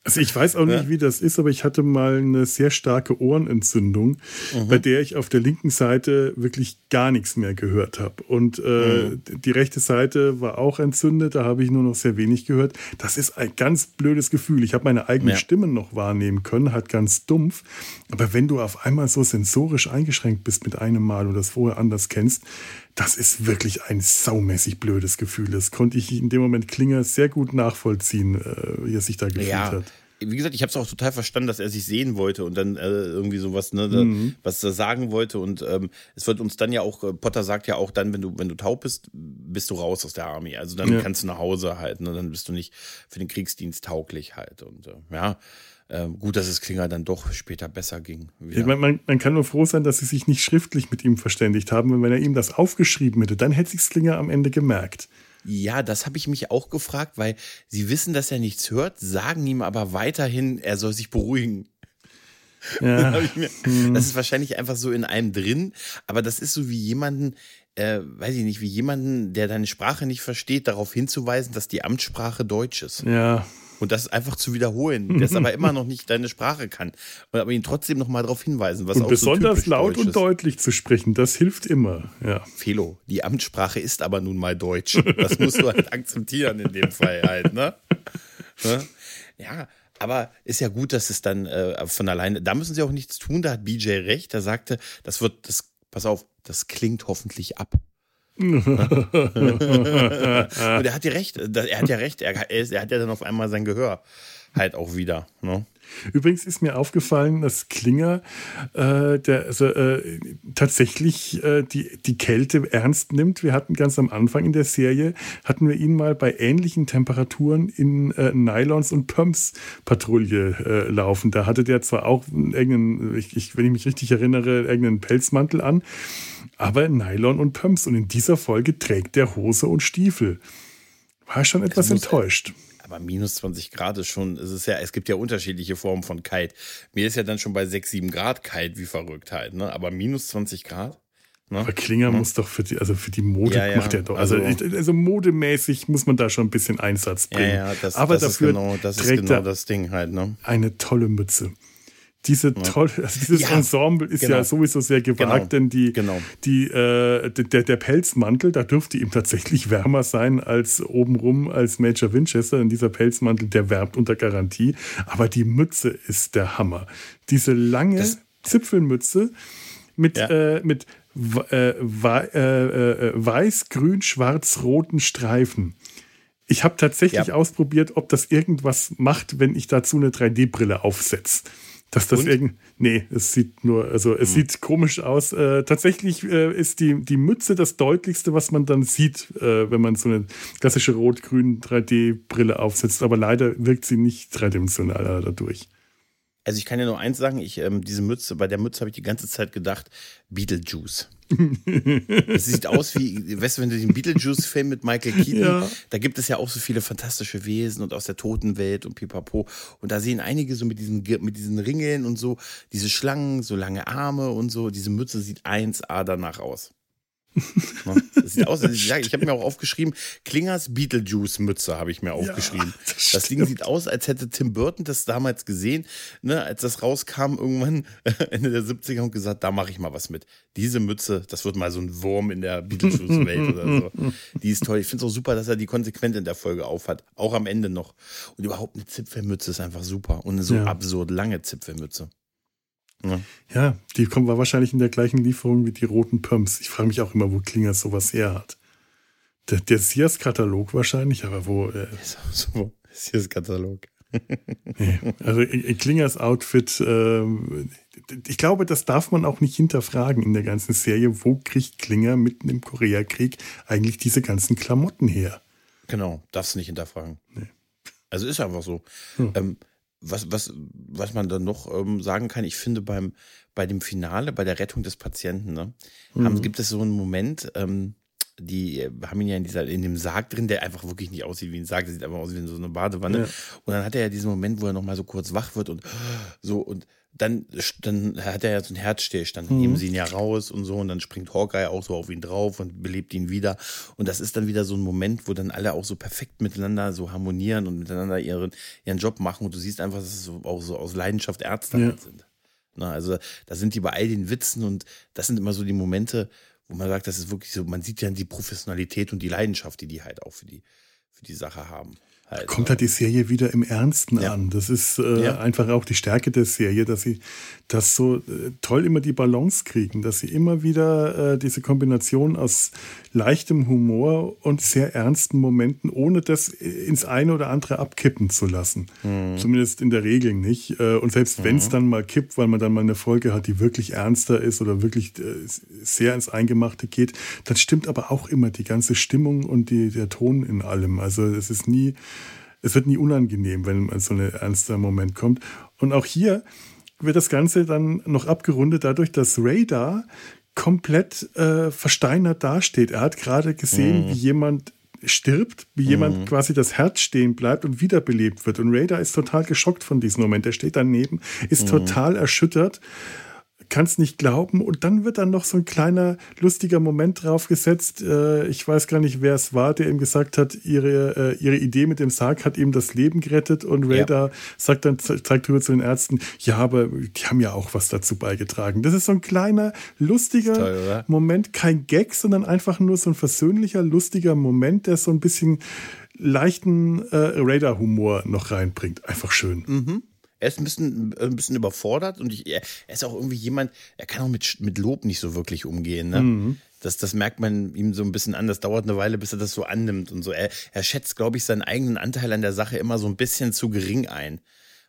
Also ich weiß auch nicht, ja. wie das ist, aber ich hatte mal eine sehr starke Ohrenentzündung, mhm. bei der ich auf der linken Seite wirklich gar nichts mehr gehört habe. Und äh, mhm. die rechte Seite war auch entzündet, da habe ich nur noch sehr wenig gehört. Das ist ein ganz blödes Gefühl. Ich habe meine eigene ja. Stimme noch wahrnehmen können, halt ganz dumpf. Aber wenn du auf einmal so sensorisch eingeschränkt bist mit einem Mal und das vorher anders kennst, das ist wirklich ein saumäßig blödes Gefühl. Das konnte ich in dem Moment Klinger sehr gut nachvollziehen, äh, wie er sich da gefühlt ja. hat wie gesagt, ich habe es auch total verstanden, dass er sich sehen wollte und dann äh, irgendwie sowas, ne, da, mhm. was er sagen wollte. Und ähm, es wird uns dann ja auch, äh, Potter sagt ja auch dann, wenn du, wenn du taub bist, bist du raus aus der Armee. Also dann ja. kannst du nach Hause halt, ne, dann bist du nicht für den Kriegsdienst tauglich halt. Und äh, ja, ähm, gut, dass es Klinger dann doch später besser ging. Man, man, man, kann nur froh sein, dass sie sich nicht schriftlich mit ihm verständigt haben. Und wenn er ihm das aufgeschrieben hätte, dann hätte sich Klinger am Ende gemerkt. Ja, das habe ich mich auch gefragt, weil sie wissen, dass er nichts hört, sagen ihm aber weiterhin, er soll sich beruhigen. Ja. mir, hm. das ist wahrscheinlich einfach so in einem drin, aber das ist so wie jemanden, äh, weiß ich nicht, wie jemanden, der deine Sprache nicht versteht, darauf hinzuweisen, dass die Amtssprache Deutsch ist. Ja, und das einfach zu wiederholen, der es aber immer noch nicht deine Sprache kann. Und aber ihn trotzdem noch mal darauf hinweisen, was und auch besonders so laut und deutlich zu sprechen, das hilft immer. Ja. Felo, die Amtssprache ist aber nun mal Deutsch. Das musst du halt akzeptieren in dem Fall halt, ne? ne? Ja, aber ist ja gut, dass es dann äh, von alleine, da müssen sie auch nichts tun, da hat BJ recht, der sagte, das wird, das, pass auf, das klingt hoffentlich ab. Und er hat ja recht, er hat ja recht, er, er hat ja dann auf einmal sein Gehör halt auch wieder. Ne? Übrigens ist mir aufgefallen, dass Klinger äh, der, also, äh, tatsächlich äh, die, die Kälte ernst nimmt. Wir hatten ganz am Anfang in der Serie, hatten wir ihn mal bei ähnlichen Temperaturen in äh, Nylons und Pumps Patrouille äh, laufen. Da hatte der zwar auch irgendeinen, ich, ich, wenn ich mich richtig erinnere, irgendeinen Pelzmantel an, aber Nylon und Pumps. Und in dieser Folge trägt der Hose und Stiefel. War schon etwas enttäuscht. Aber minus 20 Grad ist schon, es ist ja, es gibt ja unterschiedliche Formen von kalt. Mir ist ja dann schon bei 6, 7 Grad kalt wie verrückt halt, ne? Aber minus 20 Grad? Ne? Aber Klinger mhm. muss doch für die, also für die Mode ja, ja. macht er doch. Also, also, also, modemäßig muss man da schon ein bisschen Einsatz bringen. Ja, ja, das, Aber das dafür ist genau, das ist genau das Ding halt, ne? Eine tolle Mütze diese tolle, also dieses ja, Ensemble ist genau. ja sowieso sehr gewagt, genau. denn die, genau. die, äh, der, der Pelzmantel, da dürfte ihm tatsächlich wärmer sein als obenrum als Major Winchester. Denn dieser Pelzmantel, der wärmt unter Garantie. Aber die Mütze ist der Hammer. Diese lange das, Zipfelmütze mit, ja. äh, mit äh, äh, äh, weiß, grün, schwarz, roten Streifen. Ich habe tatsächlich ja. ausprobiert, ob das irgendwas macht, wenn ich dazu eine 3D-Brille aufsetze. Dass das irgend. Nee, es sieht nur, also es hm. sieht komisch aus. Äh, tatsächlich äh, ist die, die Mütze das deutlichste, was man dann sieht, äh, wenn man so eine klassische rot-grün 3D-Brille aufsetzt. Aber leider wirkt sie nicht dreidimensional dadurch. Also ich kann ja nur eins sagen, ich, ähm, diese Mütze, bei der Mütze habe ich die ganze Zeit gedacht, Beetlejuice. Es sieht aus wie, weißt du, wenn du den Beetlejuice-Film mit Michael Keaton, ja. da gibt es ja auch so viele fantastische Wesen und aus der Totenwelt und pipapo. Und da sehen einige so mit diesen, mit diesen Ringeln und so, diese Schlangen, so lange Arme und so. Diese Mütze sieht 1A danach aus. Das sieht aus, ich, ich habe mir auch aufgeschrieben, Klingers Beetlejuice-Mütze habe ich mir aufgeschrieben. Ja, das, das, Ding sieht aus, als hätte Tim Burton das damals gesehen, ne, als das rauskam irgendwann Ende der 70er und gesagt, da mache ich mal was mit. Diese Mütze, das wird mal so ein Wurm in der Beetlejuice-Welt oder so. Die ist toll. Ich finde es auch super, dass er die konsequent in der Folge aufhat. Auch am Ende noch. Und überhaupt eine Zipfelmütze ist einfach super. Und eine so ja. absurd lange Zipfelmütze. Ja. ja, die kommen wahrscheinlich in der gleichen Lieferung wie die roten Pumps. Ich frage mich auch immer, wo Klinger sowas her hat. Der, der Sears-Katalog wahrscheinlich, aber wo. Äh, so, Sears-Katalog. nee, also Klingers Outfit, äh, ich glaube, das darf man auch nicht hinterfragen in der ganzen Serie. Wo kriegt Klinger mitten im Koreakrieg eigentlich diese ganzen Klamotten her? Genau, darfst du nicht hinterfragen. Nee. Also ist einfach so. Hm. Ähm, was, was, was man dann noch ähm, sagen kann, ich finde beim, bei dem Finale, bei der Rettung des Patienten, ne, mhm. haben, gibt es so einen Moment, ähm, die äh, haben ihn ja in, dieser, in dem Sarg drin, der einfach wirklich nicht aussieht wie ein Sarg, der sieht einfach aus wie so eine Badewanne. Ja. Und dann hat er ja diesen Moment, wo er nochmal so kurz wach wird und so und dann, dann hat er ja so einen Herzstillstand, dann mhm. nehmen sie ihn ja raus und so und dann springt Hawkeye auch so auf ihn drauf und belebt ihn wieder und das ist dann wieder so ein Moment, wo dann alle auch so perfekt miteinander so harmonieren und miteinander ihren, ihren Job machen und du siehst einfach, dass es so, auch so aus Leidenschaft Ärzte ja. sind. Na, also da sind die bei all den Witzen und das sind immer so die Momente, wo man sagt, das ist wirklich so, man sieht ja die Professionalität und die Leidenschaft, die die halt auch für die, für die Sache haben. Halt, Kommt halt die Serie wieder im Ernsten ja. an. Das ist äh, ja. einfach auch die Stärke der Serie, dass sie das so äh, toll immer die Balance kriegen, dass sie immer wieder äh, diese Kombination aus leichtem Humor und sehr ernsten Momenten, ohne das ins eine oder andere abkippen zu lassen. Mhm. Zumindest in der Regel nicht. Äh, und selbst mhm. wenn es dann mal kippt, weil man dann mal eine Folge hat, die wirklich ernster ist oder wirklich äh, sehr ins Eingemachte geht, dann stimmt aber auch immer die ganze Stimmung und die, der Ton in allem. Also es ist nie es wird nie unangenehm, wenn so ein ernster Moment kommt. Und auch hier wird das Ganze dann noch abgerundet dadurch, dass Radar komplett äh, versteinert dasteht. Er hat gerade gesehen, mhm. wie jemand stirbt, wie jemand mhm. quasi das Herz stehen bleibt und wiederbelebt wird. Und Radar ist total geschockt von diesem Moment. Er steht daneben, ist mhm. total erschüttert kann es nicht glauben. Und dann wird dann noch so ein kleiner lustiger Moment draufgesetzt. Äh, ich weiß gar nicht, wer es war, der ihm gesagt hat, ihre, äh, ihre Idee mit dem Sarg hat ihm das Leben gerettet. Und Radar ja. sagt dann, zeigt rüber zu den Ärzten, ja, aber die haben ja auch was dazu beigetragen. Das ist so ein kleiner, lustiger toll, Moment, kein Gag, sondern einfach nur so ein versöhnlicher, lustiger Moment, der so ein bisschen leichten äh, Radar-Humor noch reinbringt. Einfach schön. Mhm. Er ist ein bisschen, ein bisschen überfordert und ich, er ist auch irgendwie jemand, er kann auch mit, mit Lob nicht so wirklich umgehen. Ne? Mhm. Das, das merkt man ihm so ein bisschen an. Das dauert eine Weile, bis er das so annimmt und so. Er, er schätzt, glaube ich, seinen eigenen Anteil an der Sache immer so ein bisschen zu gering ein.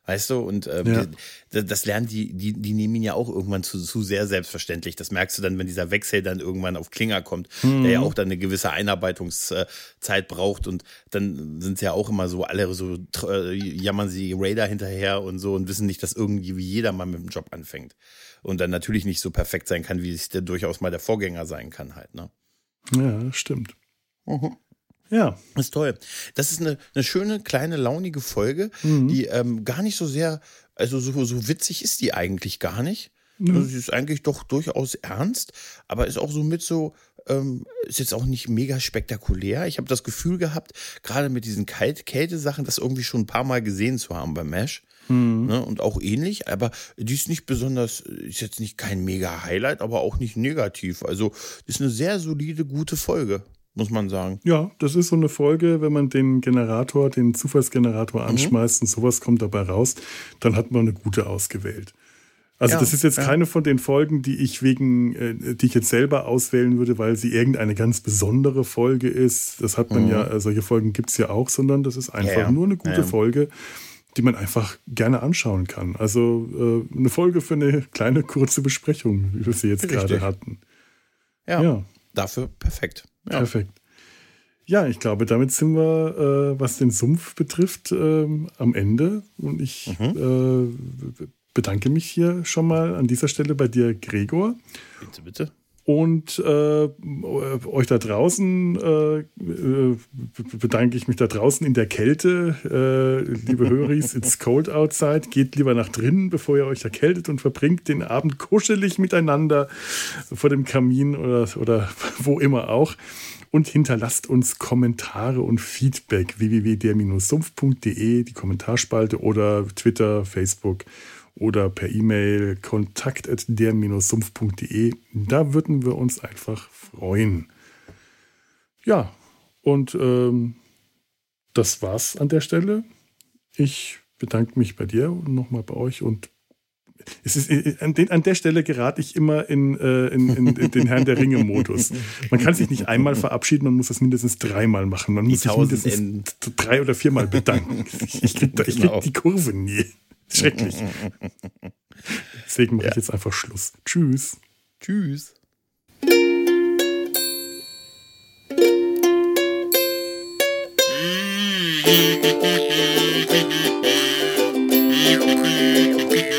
Weißt du, und ähm, ja. die, das lernen die, die, die nehmen ihn ja auch irgendwann zu, zu sehr selbstverständlich. Das merkst du dann, wenn dieser Wechsel dann irgendwann auf Klinger kommt, mhm. der ja auch dann eine gewisse Einarbeitungszeit braucht und dann sind sie ja auch immer so, alle so äh, jammern sie Raider hinterher und so und wissen nicht, dass irgendwie wie jeder mal mit dem Job anfängt. Und dann natürlich nicht so perfekt sein kann, wie es der durchaus mal der Vorgänger sein kann halt, ne? Ja, stimmt. Mhm. Ja. Das ist toll. Das ist eine, eine schöne, kleine, launige Folge, mhm. die ähm, gar nicht so sehr, also so, so witzig ist die eigentlich gar nicht. Mhm. Also sie ist eigentlich doch durchaus ernst, aber ist auch so mit so, ähm, ist jetzt auch nicht mega spektakulär. Ich habe das Gefühl gehabt, gerade mit diesen Kalt Kälte-Sachen, das irgendwie schon ein paar Mal gesehen zu haben beim Mesh. Mhm. Ne, und auch ähnlich, aber die ist nicht besonders, ist jetzt nicht kein mega Highlight, aber auch nicht negativ. Also ist eine sehr solide, gute Folge muss man sagen. Ja, das ist so eine Folge, wenn man den Generator, den Zufallsgenerator mhm. anschmeißt mhm. und sowas kommt dabei raus, dann hat man eine gute ausgewählt. Also ja, das ist jetzt ja. keine von den Folgen, die ich wegen, äh, die ich jetzt selber auswählen würde, weil sie irgendeine ganz besondere Folge ist. Das hat man mhm. ja, äh, solche Folgen gibt es ja auch, sondern das ist einfach ja, nur eine gute Folge, die man einfach gerne anschauen kann. Also äh, eine Folge für eine kleine kurze Besprechung, wie wir sie jetzt Richtig. gerade hatten. Ja, dafür perfekt. Ja. Perfekt. Ja, ich glaube, damit sind wir, äh, was den Sumpf betrifft, äh, am Ende. Und ich mhm. äh, bedanke mich hier schon mal an dieser Stelle bei dir, Gregor. Bitte, bitte. Und äh, euch da draußen äh, äh, bedanke ich mich da draußen in der Kälte. Äh, liebe Höris, it's cold outside. Geht lieber nach drinnen, bevor ihr euch erkältet und verbringt den Abend kuschelig miteinander vor dem Kamin oder, oder wo immer auch. Und hinterlasst uns Kommentare und Feedback www.der-sumpf.de, die Kommentarspalte oder Twitter, Facebook oder per E-Mail kontakt.der-sumpf.de. Da würden wir uns einfach freuen. Ja, und ähm, das war's an der Stelle. Ich bedanke mich bei dir und nochmal bei euch und es ist, an, den, an der Stelle gerate ich immer in, äh, in, in, in den Herrn der Ringe-Modus. Man kann sich nicht einmal verabschieden, man muss das mindestens dreimal machen. Man muss sich mindestens Enden. drei oder viermal bedanken. Ich ich krieg genau. die Kurve nie. Schrecklich. Deswegen mache ja. ich jetzt einfach Schluss. Tschüss. Tschüss.